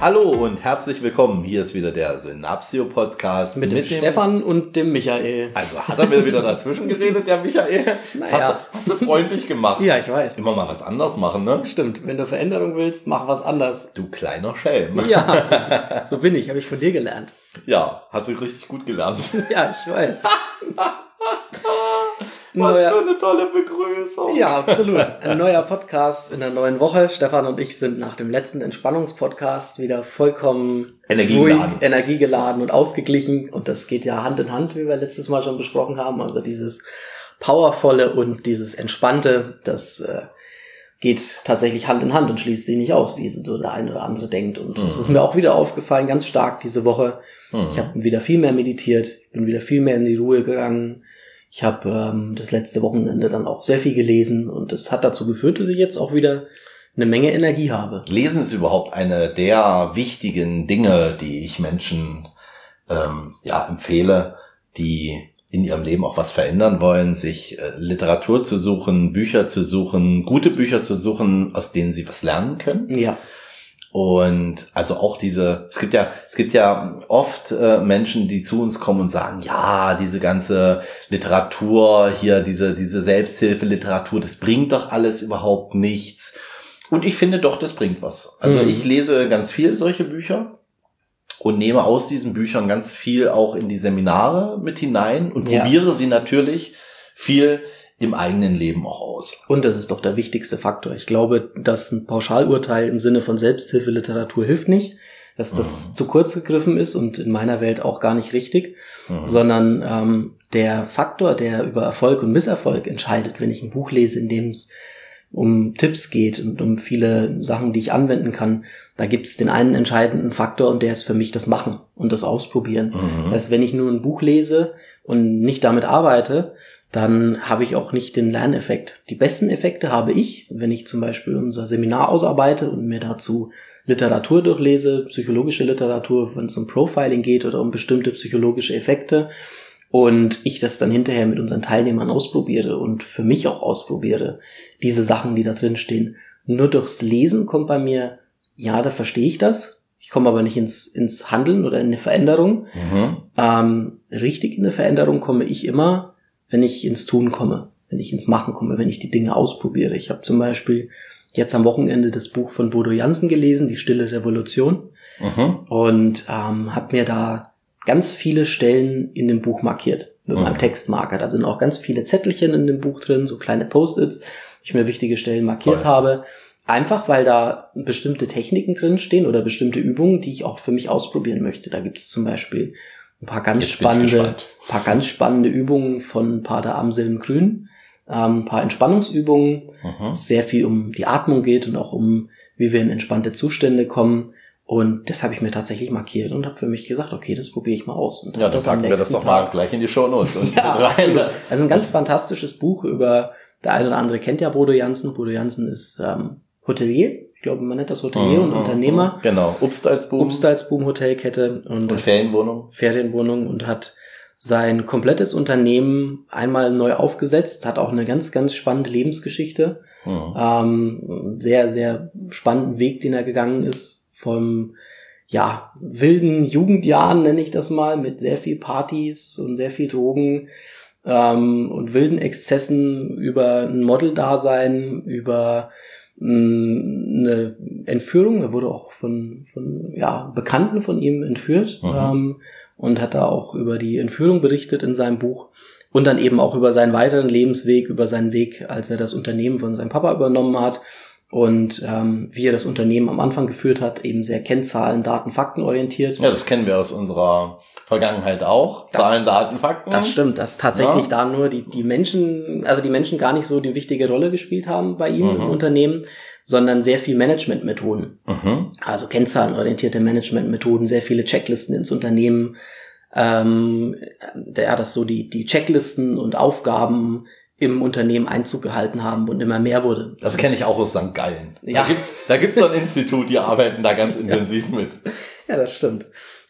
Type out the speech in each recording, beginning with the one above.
Hallo und herzlich willkommen. Hier ist wieder der Synapsio Podcast mit, mit dem, Stefan und dem Michael. Also hat er mir wieder dazwischen geredet, der Michael? Das naja. hast, du, hast du freundlich gemacht. ja, ich weiß. Immer mal was anders machen, ne? Stimmt. Wenn du Veränderung willst, mach was anders. Du kleiner Schelm. Ja, so, so bin ich. Habe ich von dir gelernt. Ja, hast du richtig gut gelernt. ja, ich weiß. Was neuer, für eine tolle Begrüßung. Ja, absolut. Ein neuer Podcast in der neuen Woche. Stefan und ich sind nach dem letzten Entspannungspodcast wieder vollkommen energiegeladen. ruhig, energiegeladen und ausgeglichen. Und das geht ja Hand in Hand, wie wir letztes Mal schon besprochen haben. Also dieses Powervolle und dieses Entspannte, das äh, geht tatsächlich Hand in Hand und schließt sie nicht aus, wie so der eine oder andere denkt. Und mhm. das ist mir auch wieder aufgefallen, ganz stark diese Woche. Mhm. Ich habe wieder viel mehr meditiert, bin wieder viel mehr in die Ruhe gegangen ich habe ähm, das letzte Wochenende dann auch sehr viel gelesen und das hat dazu geführt, dass ich jetzt auch wieder eine Menge Energie habe. Lesen ist überhaupt eine der wichtigen Dinge, die ich Menschen ähm, ja empfehle, die in ihrem Leben auch was verändern wollen, sich äh, Literatur zu suchen, Bücher zu suchen, gute Bücher zu suchen, aus denen sie was lernen können. Ja. Und also auch diese, es gibt ja, es gibt ja oft äh, Menschen, die zu uns kommen und sagen, ja, diese ganze Literatur hier, diese, diese Selbsthilfeliteratur, das bringt doch alles überhaupt nichts. Und ich finde doch, das bringt was. Also mhm. ich lese ganz viel solche Bücher und nehme aus diesen Büchern ganz viel auch in die Seminare mit hinein und ja. probiere sie natürlich viel im eigenen Leben auch aus. Und das ist doch der wichtigste Faktor. Ich glaube, dass ein Pauschalurteil im Sinne von Selbsthilfeliteratur hilft nicht, dass das mhm. zu kurz gegriffen ist und in meiner Welt auch gar nicht richtig, mhm. sondern ähm, der Faktor, der über Erfolg und Misserfolg entscheidet, wenn ich ein Buch lese, in dem es um Tipps geht und um viele Sachen, die ich anwenden kann, da gibt es den einen entscheidenden Faktor und der ist für mich das Machen und das Ausprobieren. Mhm. Das heißt, wenn ich nur ein Buch lese und nicht damit arbeite, dann habe ich auch nicht den Lerneffekt. Die besten Effekte habe ich, wenn ich zum Beispiel unser Seminar ausarbeite und mir dazu Literatur durchlese, psychologische Literatur, wenn es um Profiling geht oder um bestimmte psychologische Effekte und ich das dann hinterher mit unseren Teilnehmern ausprobiere und für mich auch ausprobiere, diese Sachen, die da drin stehen. Nur durchs Lesen kommt bei mir, ja, da verstehe ich das. Ich komme aber nicht ins, ins Handeln oder in eine Veränderung. Mhm. Ähm, richtig in eine Veränderung komme ich immer, wenn ich ins Tun komme, wenn ich ins Machen komme, wenn ich die Dinge ausprobiere. Ich habe zum Beispiel jetzt am Wochenende das Buch von Bodo Jansen gelesen, Die Stille Revolution, mhm. und ähm, habe mir da ganz viele Stellen in dem Buch markiert mit mhm. meinem Textmarker. Da sind auch ganz viele Zettelchen in dem Buch drin, so kleine Post-its, ich mir wichtige Stellen markiert Voll. habe. Einfach weil da bestimmte Techniken drin stehen oder bestimmte Übungen, die ich auch für mich ausprobieren möchte. Da gibt es zum Beispiel ein paar ganz Jetzt spannende, paar ganz spannende Übungen von Pater Amselm Grün, ähm, ein paar Entspannungsübungen, mhm. sehr viel um die Atmung geht und auch um, wie wir in entspannte Zustände kommen. Und das habe ich mir tatsächlich markiert und habe für mich gesagt, okay, das probiere ich mal aus. Und ja, dann packen wir das doch mal gleich in die Show Notes. Und ja, rein. Also ein ganz fantastisches Buch über, der eine oder andere kennt ja Bodo Jansen. Bodo Jansen ist ähm, Hotelier ich glaube, man nennt das Hotelier und mhm, Unternehmer. Mhm. Genau, Obstalsboom. Obstalsboom Hotelkette und, und Ferienwohnung. Ferienwohnung und hat sein komplettes Unternehmen einmal neu aufgesetzt, hat auch eine ganz, ganz spannende Lebensgeschichte. Mhm. Ähm, sehr, sehr spannenden Weg, den er gegangen ist, vom ja, wilden Jugendjahren nenne ich das mal, mit sehr viel Partys und sehr viel Drogen ähm, und wilden Exzessen über ein Model-Dasein, über eine Entführung. Er wurde auch von, von ja, Bekannten von ihm entführt mhm. ähm, und hat da auch über die Entführung berichtet in seinem Buch und dann eben auch über seinen weiteren Lebensweg, über seinen Weg, als er das Unternehmen von seinem Papa übernommen hat und ähm, wie er das Unternehmen am Anfang geführt hat, eben sehr Kennzahlen, Daten, Fakten orientiert. Ja, das kennen wir aus unserer Vergangenheit auch. Das, Zahlen, Daten, Fakten. Das stimmt, dass tatsächlich ja. da nur die, die Menschen, also die Menschen gar nicht so die wichtige Rolle gespielt haben bei ihm mhm. im Unternehmen, sondern sehr viel Managementmethoden. Mhm. Also kennzahlenorientierte Managementmethoden, sehr viele Checklisten ins Unternehmen. Ähm, ja, dass so die, die Checklisten und Aufgaben im Unternehmen Einzug gehalten haben und immer mehr wurde. Das kenne ich auch aus St. Gallen. Ja. Da gibt's, da gibt's so ein Institut, die arbeiten da ganz intensiv mit. Ja, das stimmt.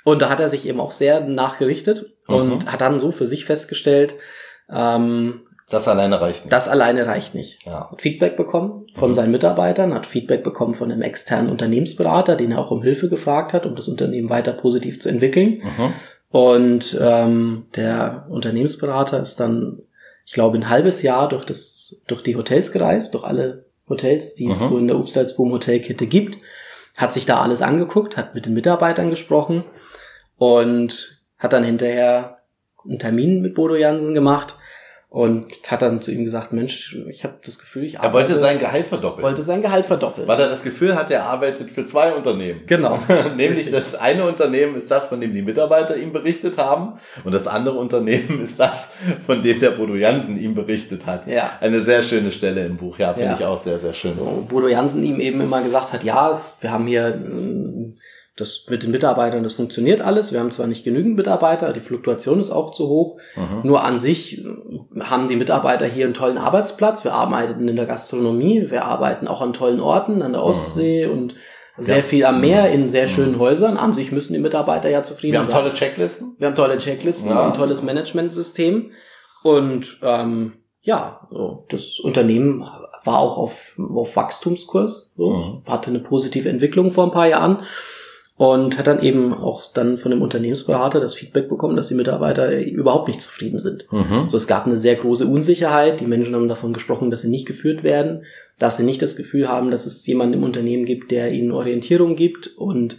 Und da hat er sich eben auch sehr nachgerichtet und Mhm. hat dann so für sich festgestellt, ähm, Das alleine reicht nicht. das alleine reicht nicht. Ja. Hat Feedback bekommen von Mhm. seinen Mitarbeitern, hat Feedback bekommen von einem externen Unternehmensberater, den er auch um Hilfe gefragt hat, um das Unternehmen weiter positiv zu entwickeln. Mhm. Und ähm, der Unternehmensberater ist dann, ich glaube, ein halbes Jahr durch das, durch die Hotels gereist, durch alle Hotels, die es Mhm. so in der Upsalzboom Hotelkette gibt, hat sich da alles angeguckt, hat mit den Mitarbeitern gesprochen und hat dann hinterher einen Termin mit Bodo Jansen gemacht und hat dann zu ihm gesagt, Mensch, ich habe das Gefühl, ich Er wollte sein Gehalt verdoppeln. wollte sein Gehalt verdoppeln. weil er das Gefühl hat, er arbeitet für zwei Unternehmen. Genau. Nämlich das eine Unternehmen ist das, von dem die Mitarbeiter ihm berichtet haben und das andere Unternehmen ist das, von dem der Bodo Jansen ihm berichtet hat. Ja. Eine sehr schöne Stelle im Buch, ja, finde Ja. ich auch sehr, sehr schön. So, Bodo Jansen ihm eben immer gesagt hat, ja, es, wir haben hier mm, das mit den Mitarbeitern, das funktioniert alles. Wir haben zwar nicht genügend Mitarbeiter, die Fluktuation ist auch zu hoch. Mhm. Nur an sich äh, haben die Mitarbeiter hier einen tollen Arbeitsplatz. Wir arbeiten in der Gastronomie, wir arbeiten auch an tollen Orten, an der Ostsee und sehr Ja. viel am Meer in sehr schönen Häusern. An sich müssen die Mitarbeiter ja zufrieden Wir haben sein. tolle Checklisten. Wir haben tolle Checklisten, Ja. ein tolles Managementsystem und ähm, ja, so, das Unternehmen war auch auf, auf Wachstumskurs, so, Mhm. hatte eine positive Entwicklung vor ein paar Jahren und hat dann eben auch dann von dem Unternehmensberater das Feedback bekommen, dass die Mitarbeiter überhaupt nicht zufrieden sind. Mhm. Also es gab eine sehr große Unsicherheit. Die Menschen haben davon gesprochen, dass sie nicht geführt werden, dass sie nicht das Gefühl haben, dass es jemanden im Unternehmen gibt, der ihnen Orientierung gibt und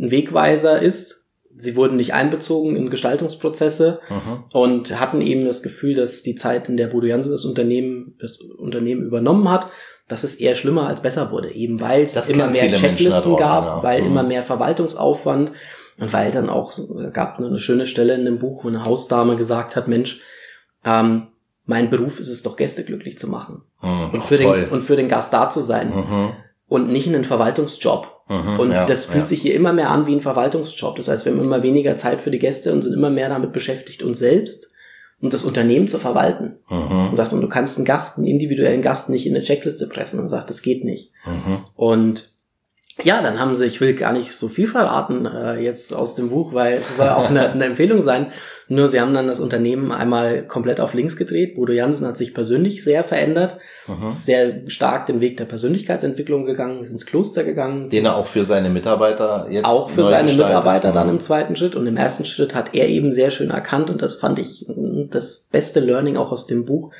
ein Wegweiser ist. Sie wurden nicht einbezogen in Gestaltungsprozesse Mhm. und hatten eben das Gefühl, dass die Zeit, in der Bodo Jansen das Unternehmen, das Unternehmen übernommen hat, dass es eher schlimmer als besser wurde. Eben weil es immer mehr Checklisten gab, ja. weil Mhm. immer mehr Verwaltungsaufwand und weil dann auch, gab eine schöne Stelle in dem Buch, wo eine Hausdame gesagt hat, Mensch, ähm, mein Beruf ist es doch, Gäste glücklich zu machen. Mhm. Und für, toll. den, und für den Gast da zu sein. Mhm. Und nicht einen Verwaltungsjob. Mhm. Und Ja, das fühlt ja. sich hier immer mehr an wie ein Verwaltungsjob. Das heißt, wir haben immer weniger Zeit für die Gäste und sind immer mehr damit beschäftigt, uns selbst und das Unternehmen zu verwalten. Mhm. Und sagt, und du kannst einen Gast, einen individuellen Gast nicht in eine Checkliste pressen und sagt, das geht nicht. Mhm. Und ja, dann haben sie, ich will gar nicht so viel verraten äh, jetzt aus dem Buch, weil es soll auch eine, eine Empfehlung sein. Nur sie haben dann das Unternehmen einmal komplett auf links gedreht. Bodo Jansen hat sich persönlich sehr verändert, Mhm. ist sehr stark den Weg der Persönlichkeitsentwicklung gegangen, ist ins Kloster gegangen. Den er auch für seine Mitarbeiter jetzt auch für seine. Mitarbeiter dann Mhm. im zweiten Schritt. Und im ersten Schritt hat er eben sehr schön erkannt, und das fand ich das beste Learning auch aus dem Buch,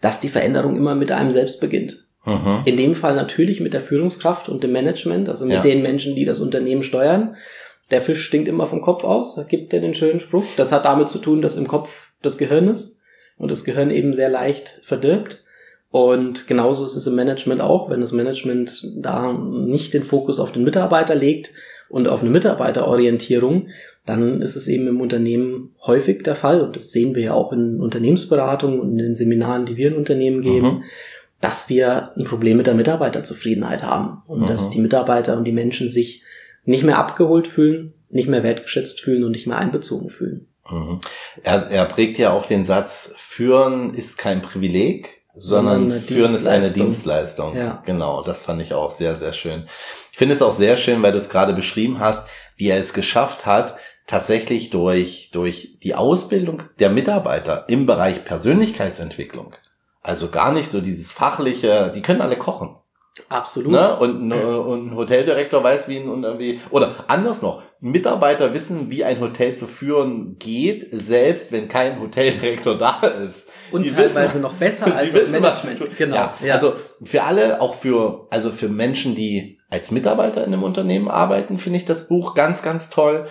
dass die Veränderung immer mit einem selbst beginnt. Mhm. In dem Fall natürlich mit der Führungskraft und dem Management, also mit Ja. den Menschen, die das Unternehmen steuern. Der Fisch stinkt immer vom Kopf aus, da gibt er den schönen Spruch. Das hat damit zu tun, dass im Kopf das Gehirn ist und das Gehirn eben sehr leicht verdirbt. Und genauso ist es im Management auch, wenn das Management da nicht den Fokus auf den Mitarbeiter legt und auf eine Mitarbeiterorientierung, dann ist es eben im Unternehmen häufig der Fall, und das sehen wir ja auch in Unternehmensberatungen und in den Seminaren, die wir in Unternehmen geben, Mhm. dass wir ein Problem mit der Mitarbeiterzufriedenheit haben und Mhm. dass die Mitarbeiter und die Menschen sich nicht mehr abgeholt fühlen, nicht mehr wertgeschätzt fühlen und nicht mehr einbezogen fühlen. Mhm. Er, er prägt ja auch den Satz, führen ist kein Privileg, sondern, Sondern führen ist eine Dienstleistung. Dienstleistung. Ja. Genau, das fand ich auch sehr, sehr schön. Ich finde es auch sehr schön, weil du es gerade beschrieben hast, wie er es geschafft hat, tatsächlich durch, durch die Ausbildung der Mitarbeiter im Bereich Persönlichkeitsentwicklung, also gar nicht so dieses fachliche, die können alle kochen. Absolut. Ne? Und, ein- und ein Hoteldirektor weiß, wie ein und irgendwie, oder anders noch, Mitarbeiter wissen, wie ein Hotel zu führen geht, selbst wenn kein Hoteldirektor da ist. Und Die teilweise wissen- noch besser als das Management. Genau. Ja, Ja. Also für alle, auch für, also für Menschen, die als Mitarbeiter in einem Unternehmen arbeiten, finde ich das Buch ganz, ganz toll.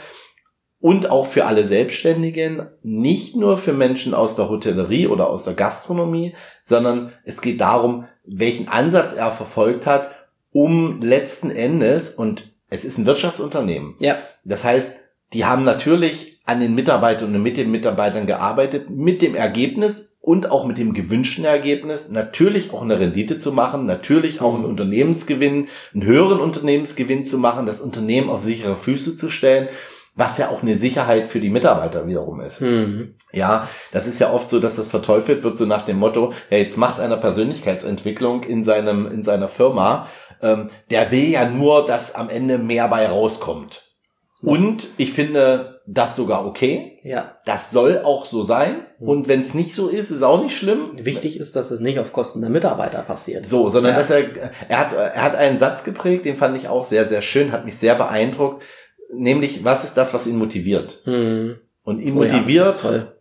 Und auch für alle Selbstständigen, nicht nur für Menschen aus der Hotellerie oder aus der Gastronomie, sondern es geht darum, welchen Ansatz er verfolgt hat, um letzten Endes, und es ist ein Wirtschaftsunternehmen, ja. das heißt, die haben natürlich an den Mitarbeitern und mit den Mitarbeitern gearbeitet, mit dem Ergebnis und auch mit dem gewünschten Ergebnis, natürlich auch eine Rendite zu machen, natürlich auch einen Unternehmensgewinn, einen höheren Unternehmensgewinn zu machen, das Unternehmen auf sichere Füße zu stellen. Was ja auch eine Sicherheit für die Mitarbeiter wiederum ist. Mhm. Ja, das ist ja oft so, dass das verteufelt wird, so nach dem Motto, ja, jetzt macht einer Persönlichkeitsentwicklung in seinem, in seiner Firma, ähm, der will ja nur, dass am Ende mehr bei rauskommt. Und ich finde das sogar okay. Ja. Das soll auch so sein. Und wenn es nicht so ist, ist auch nicht schlimm. Wichtig ist, dass es nicht auf Kosten der Mitarbeiter passiert. So, sondern Ja. dass er, er hat, er hat einen Satz geprägt, den fand ich auch sehr, sehr schön, hat mich sehr beeindruckt. Nämlich, was ist das, was ihn motiviert? Mhm. Und ihn Oh ja, motiviert toll.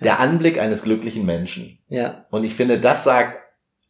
der Anblick eines glücklichen Menschen. Ja. Und ich finde, das sagt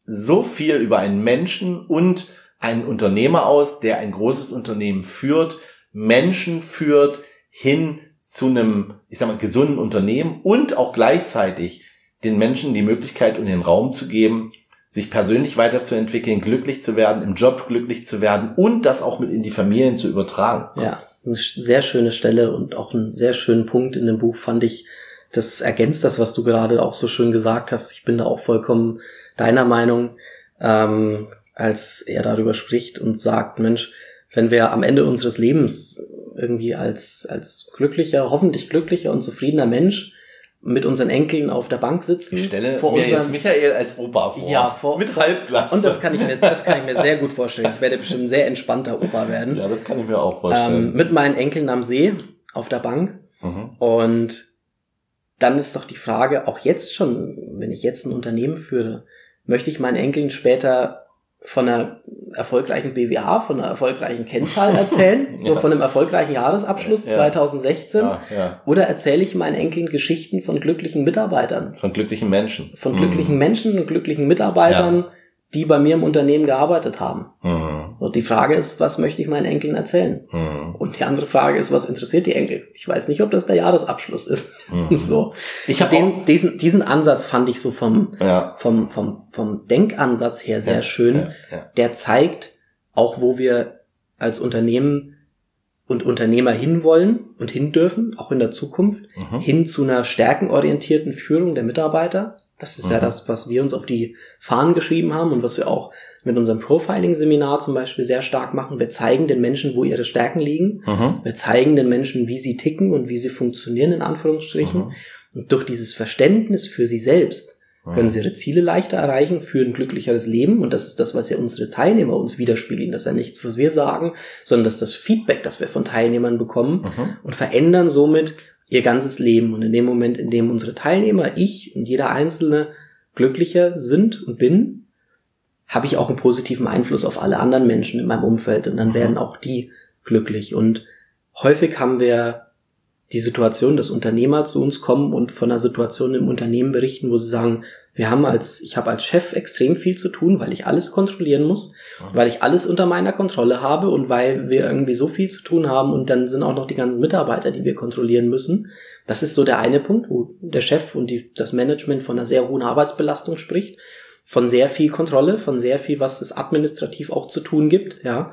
so viel über einen Menschen und einen Unternehmer aus, der ein großes Unternehmen führt, Menschen führt hin zu einem, ich sag mal, gesunden Unternehmen und auch gleichzeitig den Menschen die Möglichkeit und den Raum zu geben, sich persönlich weiterzuentwickeln, glücklich zu werden, im Job glücklich zu werden und das auch mit in die Familien zu übertragen. Ja, eine sehr schöne Stelle und auch einen sehr schönen Punkt in dem Buch fand ich. Das ergänzt das, was du gerade auch so schön gesagt hast. Ich bin da auch vollkommen deiner Meinung, ähm, als er darüber spricht und sagt, Mensch, wenn wir am Ende unseres Lebens irgendwie als, als glücklicher, hoffentlich glücklicher und zufriedener Mensch mit unseren Enkeln auf der Bank sitzen, Ich stelle vor mir jetzt unserem, Michael als Opa vor. Ja, vor- mit Halbglatze. und das kann ich mir, das kann ich mir sehr gut vorstellen. Ich werde bestimmt ein sehr entspannter Opa werden. ja, das kann ich mir auch vorstellen. ähm, mit meinen Enkeln am See auf der Bank. mhm. Und dann ist doch die Frage, auch jetzt schon, wenn ich jetzt ein Unternehmen führe, möchte ich meinen Enkeln später von einer erfolgreichen BWA, von einer erfolgreichen Kennzahl erzählen, so Ja. von einem erfolgreichen Jahresabschluss Ja. 2016? Ja, ja. Oder erzähle ich meinen Enkeln Geschichten von glücklichen Mitarbeitern, Von glücklichen Menschen. von Mhm. glücklichen Menschen und glücklichen Mitarbeitern, die bei mir im Unternehmen gearbeitet haben? Mhm. Und die Frage ist, was möchte ich meinen Enkeln erzählen? Mhm. Und die andere Frage ist, was interessiert die Enkel? Ich weiß nicht, ob das der Jahresabschluss ist. Mhm. so. Ich hab Den, diesen, diesen Ansatz fand ich so vom, Ja. vom, vom, vom Denkansatz her sehr Ja, schön. Ja, ja. Der zeigt auch, wo wir als Unternehmen und Unternehmer hinwollen und hin dürfen, auch in der Zukunft, Mhm. hin zu einer stärkenorientierten Führung der Mitarbeiter. Das ist ja Mhm. das, was wir uns auf die Fahnen geschrieben haben und was wir auch mit unserem Profiling-Seminar zum Beispiel sehr stark machen. Wir zeigen den Menschen, wo ihre Stärken liegen. Mhm. Wir zeigen den Menschen, wie sie ticken und wie sie funktionieren, in Anführungsstrichen. Mhm. Und durch dieses Verständnis für sie selbst können sie ihre Ziele leichter erreichen, für ein glücklicheres Leben. Und das ist das, was ja unsere Teilnehmer uns widerspiegeln. Das ist ja nichts, was wir sagen, sondern das ist das Feedback, das wir von Teilnehmern bekommen Mhm. und verändern somit ihr ganzes Leben. Und in dem Moment, in dem unsere Teilnehmer, ich und jeder Einzelne glücklicher sind und bin, habe ich auch einen positiven Einfluss auf alle anderen Menschen in meinem Umfeld und dann Mhm. werden auch die glücklich. Und häufig haben wir die Situation, dass Unternehmer zu uns kommen und von einer Situation im Unternehmen berichten, wo sie sagen, wir haben als, ich habe als Chef extrem viel zu tun, weil ich alles kontrollieren muss, weil ich alles unter meiner Kontrolle habe und weil wir irgendwie so viel zu tun haben und dann sind auch noch die ganzen Mitarbeiter, die wir kontrollieren müssen. Das ist so der eine Punkt, wo der Chef und die, das Management von einer sehr hohen Arbeitsbelastung spricht, von sehr viel Kontrolle, von sehr viel, was es administrativ auch zu tun gibt, ja.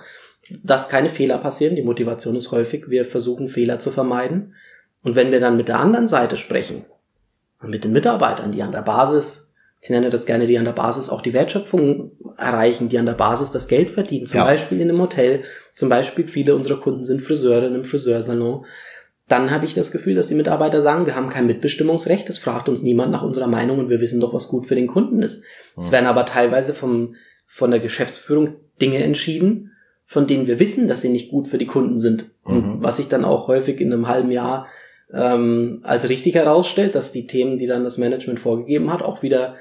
Dass keine Fehler passieren. Die Motivation ist häufig, wir versuchen Fehler zu vermeiden. Und wenn wir dann mit der anderen Seite sprechen, mit den Mitarbeitern, die an der Basis, ich nenne das gerne, die an der Basis auch die Wertschöpfung erreichen, die an der Basis das Geld verdienen, zum Ja. Beispiel in einem Hotel, zum Beispiel viele unserer Kunden sind Friseure in einem Friseursalon, dann habe ich das Gefühl, dass die Mitarbeiter sagen, wir haben kein Mitbestimmungsrecht, es fragt uns niemand nach unserer Meinung und wir wissen doch, was gut für den Kunden ist. Es werden aber teilweise vom, von der Geschäftsführung Dinge entschieden, von denen wir wissen, dass sie nicht gut für die Kunden sind. Und Mhm. was sich dann auch häufig in einem halben Jahr ähm, als richtig herausstellt, dass die Themen, die dann das Management vorgegeben hat, auch wieder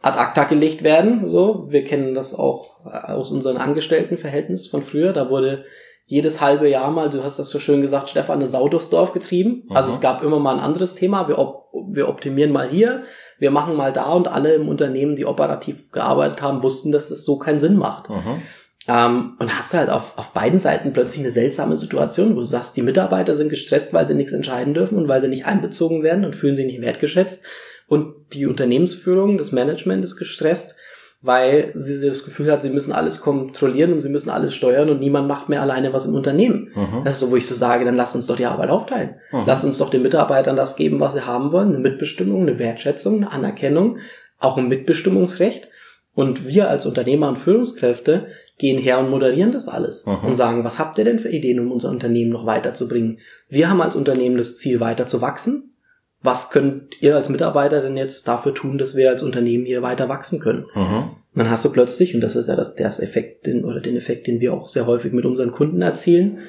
ad acta gelegt werden. So, wir kennen das auch aus unseren Angestelltenverhältnis von früher. Da wurde jedes halbe Jahr mal, du hast das so schön gesagt, Stefan, eine Sau durchs Dorf getrieben. Mhm. Also es gab immer mal ein anderes Thema. Wir, op wir optimieren mal hier, wir machen mal da und alle im Unternehmen, die operativ gearbeitet haben, wussten, dass es so keinen Sinn macht. Mhm. Ähm, und hast halt auf, auf beiden Seiten plötzlich eine seltsame Situation, wo du sagst, die Mitarbeiter sind gestresst, weil sie nichts entscheiden dürfen und weil sie nicht einbezogen werden und fühlen sich nicht wertgeschätzt. Und die Unternehmensführung, das Management ist gestresst, weil sie das Gefühl hat, sie müssen alles kontrollieren und sie müssen alles steuern und niemand macht mehr alleine was im Unternehmen. Mhm. Das ist so, wo ich so sage, dann lass uns doch die Arbeit aufteilen. Mhm. Lass uns doch den Mitarbeitern das geben, was sie haben wollen, eine Mitbestimmung, eine Wertschätzung, eine Anerkennung, auch ein Mitbestimmungsrecht. Und wir als Unternehmer und Führungskräfte, gehen her und moderieren das alles Mhm. und sagen, was habt ihr denn für Ideen, um unser Unternehmen noch weiterzubringen? Wir haben als Unternehmen das Ziel, weiter zu wachsen. Was könnt ihr als Mitarbeiter denn jetzt dafür tun, dass wir als Unternehmen hier weiter wachsen können? Mhm. Dann hast du plötzlich, und das ist ja das, das Effekt, den, oder den Effekt, den wir auch sehr häufig mit unseren Kunden erzielen,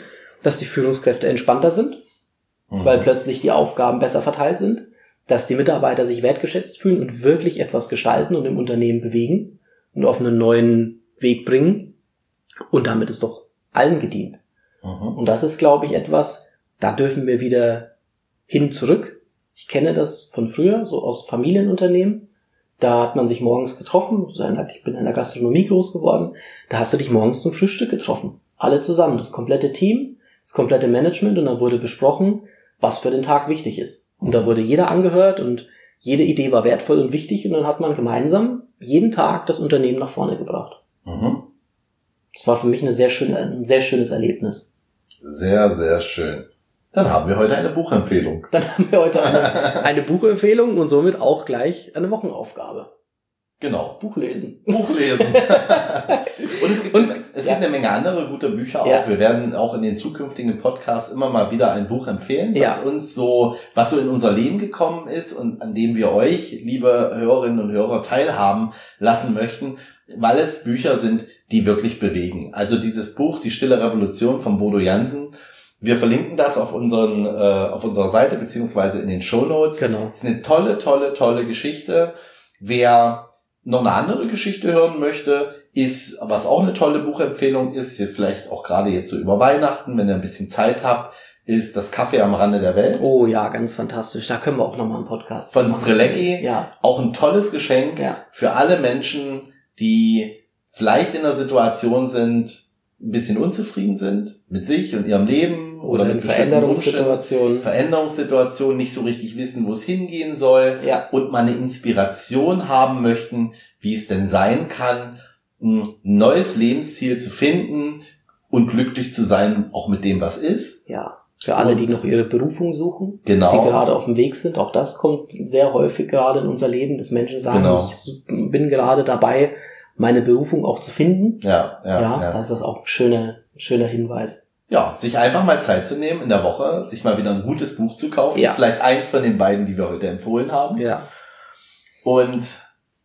dass die Führungskräfte entspannter sind, Mhm. weil plötzlich die Aufgaben besser verteilt sind, dass die Mitarbeiter sich wertgeschätzt fühlen und wirklich etwas gestalten und im Unternehmen bewegen und auf einen neuen Weg bringen. Und damit ist doch allen gedient. Mhm. Und das ist, glaube ich, etwas, da dürfen wir wieder hin zurück. Ich kenne das von früher, so aus Familienunternehmen. Da hat man sich morgens getroffen. Ich bin in der Gastronomie groß geworden. Da hast du dich morgens zum Frühstück getroffen. Alle zusammen. Das komplette Team, das komplette Management. Und dann wurde besprochen, was für den Tag wichtig ist. Und da wurde jeder angehört und jede Idee war wertvoll und wichtig. Und dann hat man gemeinsam jeden Tag das Unternehmen nach vorne gebracht. Mhm. Das war für mich eine sehr schöne, ein sehr schönes Erlebnis. Sehr, sehr schön. Dann haben wir heute eine Buchempfehlung. Dann haben wir heute eine, eine Buchempfehlung und somit auch gleich eine Wochenaufgabe. Genau. Buch lesen. Buch lesen. und es gibt, Und- es ja. gibt eine Menge andere gute Bücher auch. Ja. Wir werden auch in den zukünftigen Podcasts immer mal wieder ein Buch empfehlen, Ja. was uns so, was so in unser Leben gekommen ist und an dem wir euch, liebe Hörerinnen und Hörer, teilhaben lassen möchten, weil es Bücher sind, die wirklich bewegen. Also dieses Buch, Die Stille Revolution von Bodo Jansen, wir verlinken das auf unseren, äh, auf unserer Seite beziehungsweise in den Show Notes. Genau. ist eine tolle, tolle, tolle Geschichte. Wer noch eine andere Geschichte hören möchte, ist, was auch eine tolle Buchempfehlung ist, vielleicht auch gerade jetzt so über Weihnachten, wenn ihr ein bisschen Zeit habt, ist das Kaffee am Rande der Welt Oh ja, ganz fantastisch. Da können wir auch nochmal einen Podcast von machen. Strelecki. Ja, Auch ein tolles Geschenk ja, für alle Menschen, die vielleicht in einer Situation sind, ein bisschen unzufrieden sind mit sich und ihrem Leben oder, oder in mit Veränderungssituationen. Veränderungssituationen, nicht so richtig wissen, wo es hingehen soll. Ja, und mal eine Inspiration haben möchten, wie es denn sein kann, ein neues Lebensziel zu finden und glücklich zu sein, auch mit dem, was ist. ja. Für alle, die Und- noch ihre Berufung suchen, Genau. die gerade auf dem Weg sind. Auch das kommt sehr häufig gerade in unser Leben, dass Menschen sagen, Genau. ich bin gerade dabei, meine Berufung auch zu finden. Ja, ja, Ja, ja. da ist das auch ein schöner, schöner Hinweis. ja, sich einfach mal Zeit zu nehmen in der Woche, sich mal wieder ein gutes Buch zu kaufen. Ja. Vielleicht eins von den beiden, die wir heute empfohlen haben. Ja. Und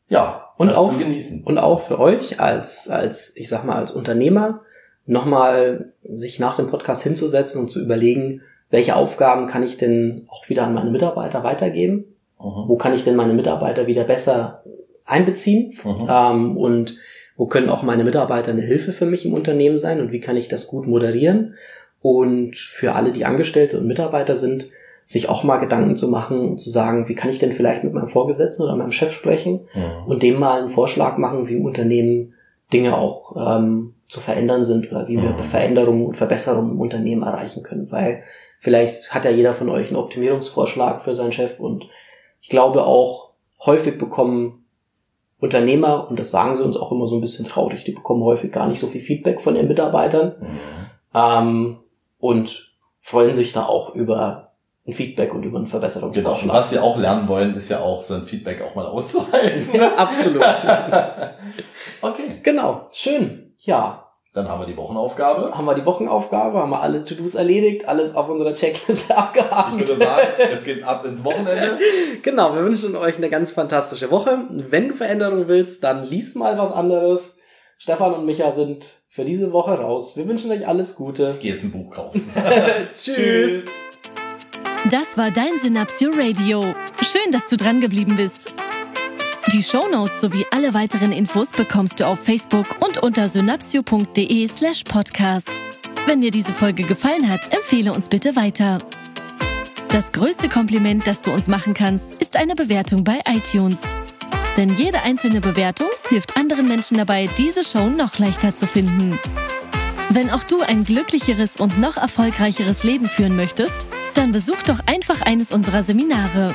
ja, Und das auch- zu genießen. Und auch für euch als, als, ich sag mal, als Unternehmer, nochmal sich nach dem Podcast hinzusetzen und zu überlegen, welche Aufgaben kann ich denn auch wieder an meine Mitarbeiter weitergeben? Mhm. Wo kann ich denn meine Mitarbeiter wieder besser einbeziehen? Mhm. Ähm, und wo können auch meine Mitarbeiter eine Hilfe für mich im Unternehmen sein? Und wie kann ich das gut moderieren? Und für alle, die Angestellte und Mitarbeiter sind, sich auch mal Gedanken zu machen und zu sagen, wie kann ich denn vielleicht mit meinem Vorgesetzten oder meinem Chef sprechen? Mhm. und dem mal einen Vorschlag machen, wie im Unternehmen Dinge auch ähm, zu verändern sind oder wie wir Mhm. Veränderungen und Verbesserungen im Unternehmen erreichen können. Weil vielleicht hat ja jeder von euch einen Optimierungsvorschlag für seinen Chef und ich glaube auch häufig bekommen Unternehmer, und das sagen sie uns auch immer so ein bisschen traurig, die bekommen häufig gar nicht so viel Feedback von ihren Mitarbeitern Mhm. ähm, und freuen sich da auch über ein Feedback und über einen Genau. Und Verbesserungsvorschlag. was sie auch lernen wollen, ist ja auch so ein Feedback auch mal auszuhalten. Ja, absolut. okay, genau, schön. Ja, dann haben wir die Wochenaufgabe. haben wir die Wochenaufgabe, haben wir alle To-Dos erledigt, alles auf unserer Checkliste abgehakt. Ich würde sagen, es geht ab ins Wochenende. genau, wir wünschen euch eine ganz fantastische Woche. Wenn du Veränderung willst, dann lies mal was anderes. Stefan und Micha sind für diese Woche raus. Wir wünschen euch alles Gute. Ich gehe jetzt ein Buch kaufen. Tschüss. Das war dein Synapsio Radio. Schön, dass du dran geblieben bist. Die Shownotes sowie alle weiteren Infos bekommst du auf Facebook und unter synapsio.de slash podcast. Wenn dir diese Folge gefallen hat, empfehle uns bitte weiter. Das größte Kompliment, das du uns machen kannst, ist eine Bewertung bei iTunes. Denn jede einzelne Bewertung hilft anderen Menschen dabei, diese Show noch leichter zu finden. Wenn auch du ein glücklicheres und noch erfolgreicheres Leben führen möchtest, dann besuch doch einfach eines unserer Seminare.